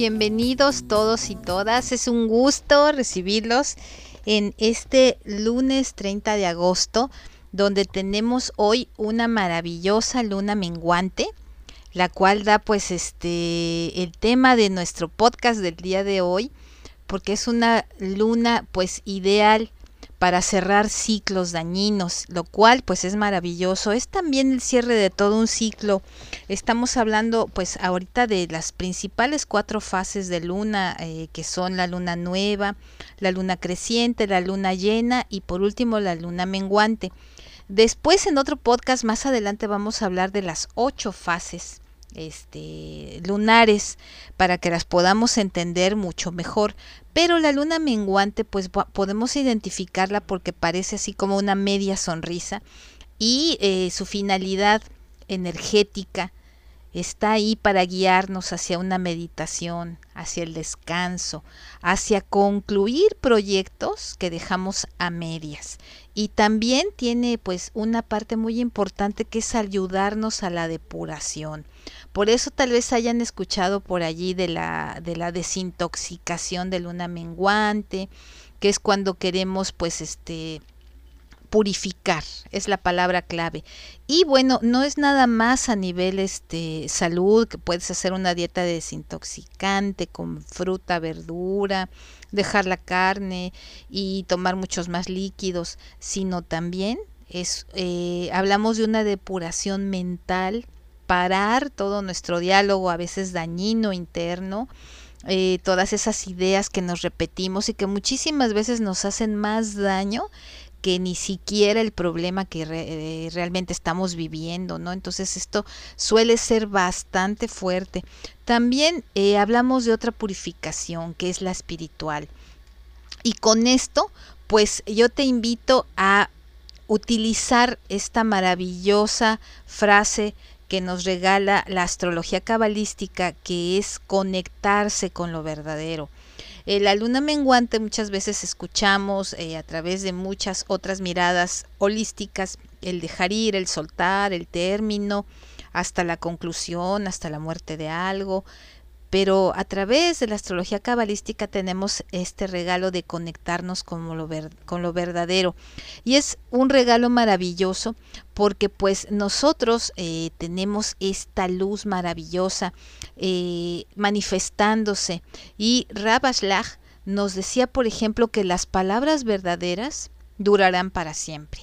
Bienvenidos todos y todas. Es un gusto recibirlos en este lunes 30 de agosto, donde tenemos hoy una maravillosa luna menguante, la cual da pues este el tema de nuestro podcast del día de hoy, porque es una luna pues ideal para cerrar ciclos dañinos, lo cual pues es maravilloso. Es también el cierre de todo un ciclo. Estamos hablando pues ahorita de las principales cuatro fases de luna, eh, que son la luna nueva, la luna creciente, la luna llena y por último la luna menguante. Después en otro podcast más adelante vamos a hablar de las ocho fases este, lunares para que las podamos entender mucho mejor. Pero la luna menguante, pues podemos identificarla porque parece así como una media sonrisa y eh, su finalidad energética está ahí para guiarnos hacia una meditación, hacia el descanso, hacia concluir proyectos que dejamos a medias. Y también tiene pues una parte muy importante que es ayudarnos a la depuración. Por eso tal vez hayan escuchado por allí de la, de la desintoxicación de luna menguante, que es cuando queremos pues este purificar, es la palabra clave. Y bueno, no es nada más a nivel este salud, que puedes hacer una dieta desintoxicante con fruta, verdura, dejar la carne y tomar muchos más líquidos, sino también es eh, hablamos de una depuración mental, parar todo nuestro diálogo a veces dañino interno. Eh, todas esas ideas que nos repetimos y que muchísimas veces nos hacen más daño que ni siquiera el problema que eh, realmente estamos viviendo, ¿no? Entonces esto suele ser bastante fuerte. También eh, hablamos de otra purificación, que es la espiritual. Y con esto, pues yo te invito a utilizar esta maravillosa frase que nos regala la astrología cabalística, que es conectarse con lo verdadero. Eh, la luna menguante muchas veces escuchamos eh, a través de muchas otras miradas holísticas el dejar ir, el soltar, el término, hasta la conclusión, hasta la muerte de algo, pero a través de la astrología cabalística tenemos este regalo de conectarnos con lo, con lo verdadero. Y es un regalo maravilloso porque pues nosotros eh, tenemos esta luz maravillosa eh, manifestándose. Y Rabashlach nos decía, por ejemplo, que las palabras verdaderas durarán para siempre.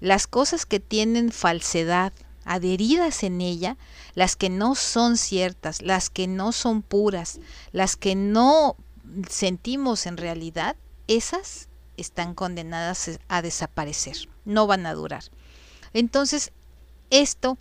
Las cosas que tienen falsedad, adheridas en ella, las que no son ciertas, las que no son puras, las que no sentimos en realidad, esas están condenadas a desaparecer, no van a durar. Entonces, esto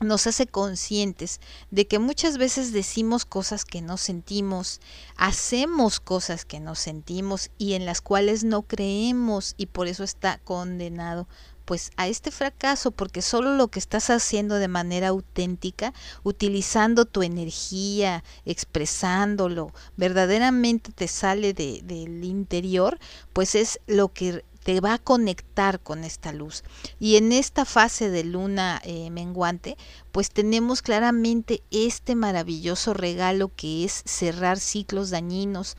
nos hace conscientes de que muchas veces decimos cosas que no sentimos, hacemos cosas que no sentimos y en las cuales no creemos y por eso está condenado pues a este fracaso porque solo lo que estás haciendo de manera auténtica, utilizando tu energía, expresándolo, verdaderamente te sale de, del interior, pues es lo que te va a conectar con esta luz. Y en esta fase de luna eh, menguante, pues tenemos claramente este maravilloso regalo que es cerrar ciclos dañinos,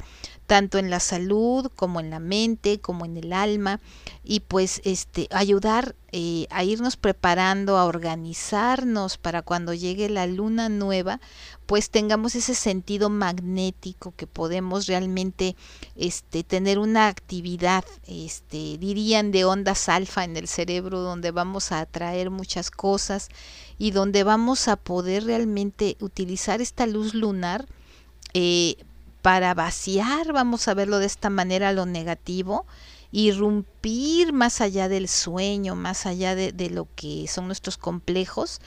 tanto en la salud como en la mente, como en el alma, y pues este ayudar eh, a irnos preparando, a organizarnos para cuando llegue la luna nueva, pues tengamos ese sentido magnético que podemos realmente este, tener una actividad, este, dirían de ondas alfa en el cerebro, donde vamos a atraer muchas cosas y donde vamos a poder realmente utilizar esta luz lunar eh, para vaciar, vamos a verlo de esta manera, lo negativo, irrumpir más allá del sueño, más allá de, de lo que son nuestros complejos,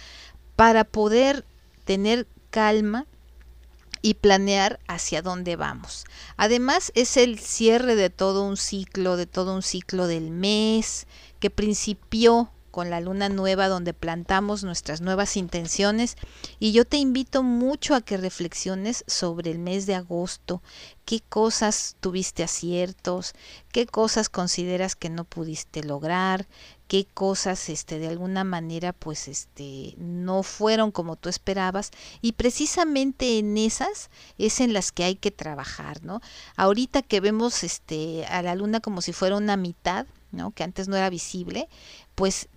para poder tener calma, y planear hacia dónde vamos. Además es el cierre de todo un ciclo, de todo un ciclo del mes que principió con la luna nueva donde plantamos nuestras nuevas intenciones. Y yo te invito mucho a que reflexiones sobre el mes de agosto, qué cosas tuviste aciertos, qué cosas consideras que no pudiste lograr, qué cosas este de alguna manera pues este no fueron como tú esperabas y precisamente en esas es en las que hay que trabajar, ¿no? Ahorita que vemos este a la luna como si fuera una mitad, ¿no? que antes no era visible, pues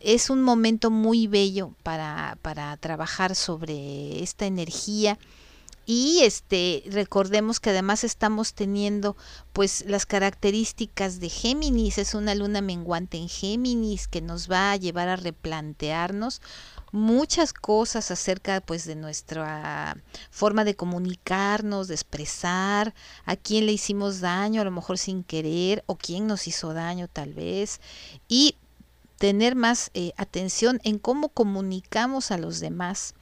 es un momento muy bello para, para trabajar sobre esta energía. Y este recordemos que además estamos teniendo pues las características de Géminis. Es una luna menguante en Géminis que nos va a llevar a replantearnos muchas cosas acerca pues de nuestra forma de comunicarnos de expresar a quién le hicimos daño a lo mejor sin querer o quién nos hizo daño tal vez. Y tener más eh, atención en cómo comunicamos a los demás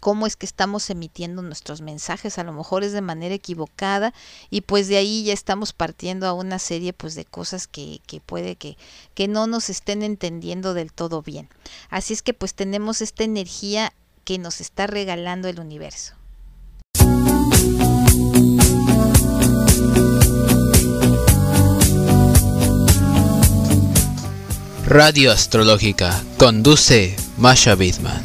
cómo es que estamos emitiendo nuestros mensajes, a lo mejor es de manera equivocada y pues de ahí ya estamos partiendo a una serie pues de cosas que, que puede que, que no nos estén entendiendo del todo bien. Así es que pues tenemos esta energía que nos está regalando el universo. Radio Astrológica. Conduce Masha Bidman.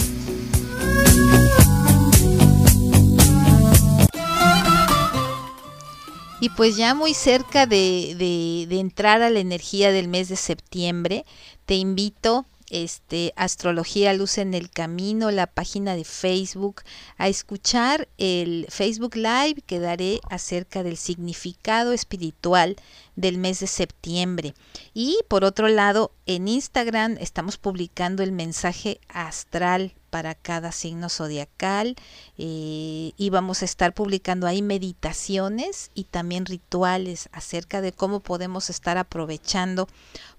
Y pues ya muy cerca de, de, de, entrar a la energía del mes de septiembre, te invito este, Astrología Luz en el Camino, la página de Facebook, a escuchar el Facebook Live que daré acerca del significado espiritual del mes de septiembre. Y por otro lado, en Instagram estamos publicando el mensaje astral para cada signo zodiacal eh, y vamos a estar publicando ahí meditaciones y también rituales acerca de cómo podemos estar aprovechando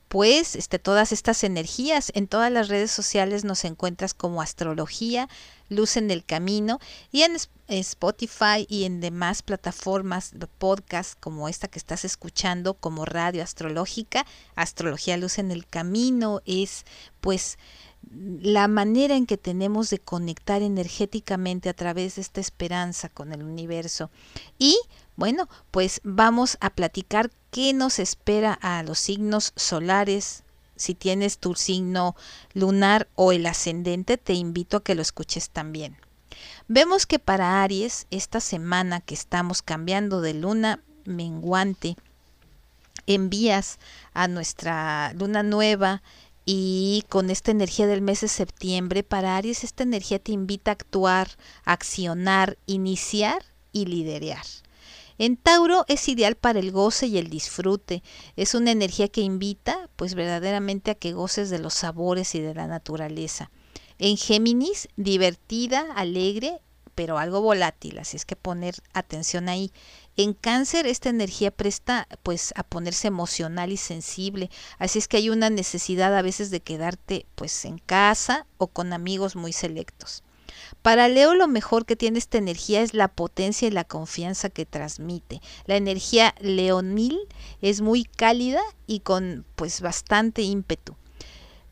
pues este, todas estas energías. En todas las redes sociales nos encuentras como astrología, luz en el camino y en Spotify y en demás plataformas de podcast como esta que estás escuchando como radio astrológica, astrología luz en el camino es pues la manera en que tenemos de conectar energéticamente a través de esta esperanza con el universo y bueno, pues vamos a platicar qué nos espera a los signos solares. Si tienes tu signo lunar o el ascendente, te invito a que lo escuches también. Vemos que para Aries, esta semana que estamos cambiando de luna menguante, envías a nuestra luna nueva y con esta energía del mes de septiembre, para Aries esta energía te invita a actuar, accionar, iniciar y liderar. En Tauro es ideal para el goce y el disfrute. Es una energía que invita, pues verdaderamente a que goces de los sabores y de la naturaleza. En Géminis, divertida, alegre, pero algo volátil, así es que poner atención ahí. En cáncer esta energía presta pues a ponerse emocional y sensible, así es que hay una necesidad a veces de quedarte pues en casa o con amigos muy selectos. Para Leo lo mejor que tiene esta energía es la potencia y la confianza que transmite. La energía leonil es muy cálida y con pues bastante ímpetu.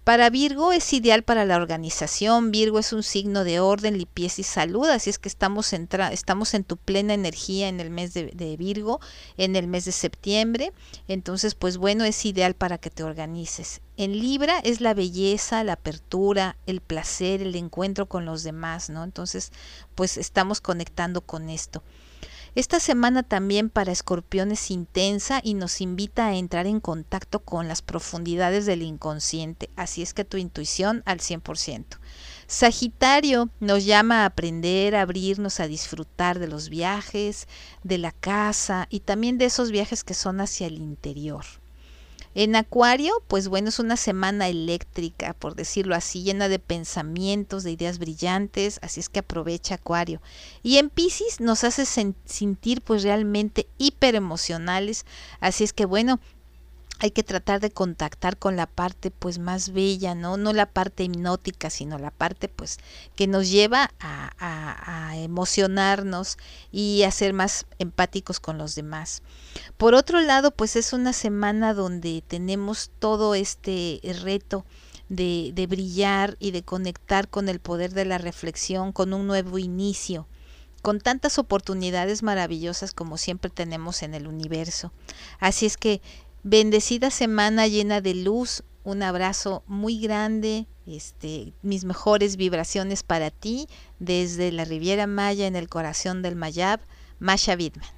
Para Virgo es ideal para la organización. Virgo es un signo de orden, limpieza y salud. Así es que estamos, estamos en tu plena energía en el mes de, de, Virgo, en el mes de septiembre. Entonces, pues bueno, es ideal para que te organices. En Libra es la belleza, la apertura, el placer, el encuentro con los demás, ¿no? Entonces, pues estamos conectando con esto. Esta semana también para Escorpión es intensa y nos invita a entrar en contacto con las profundidades del inconsciente, así es que tu intuición al 100%. Sagitario nos llama a aprender, a abrirnos, a disfrutar de los viajes, de la casa y también de esos viajes que son hacia el interior. En Acuario, pues bueno, es una semana eléctrica, por decirlo así, llena de pensamientos, de ideas brillantes, así es que aprovecha Acuario. Y en Pisces nos hace sentir pues realmente hiper emocionales, así es que bueno, hay que tratar de contactar con la parte pues más bella, ¿no? No la parte hipnótica, sino la parte pues que nos lleva a, a, a emocionarnos y a ser más empáticos con los demás. Por otro lado, pues es una semana donde tenemos todo este reto de, de brillar y de conectar con el poder de la reflexión, con un nuevo inicio con tantas oportunidades maravillosas como siempre tenemos en el universo. Así es que Bendecida semana llena de luz. Un abrazo muy grande. Este, mis mejores vibraciones para ti desde la Riviera Maya en el corazón del Mayab, Masha Vidman.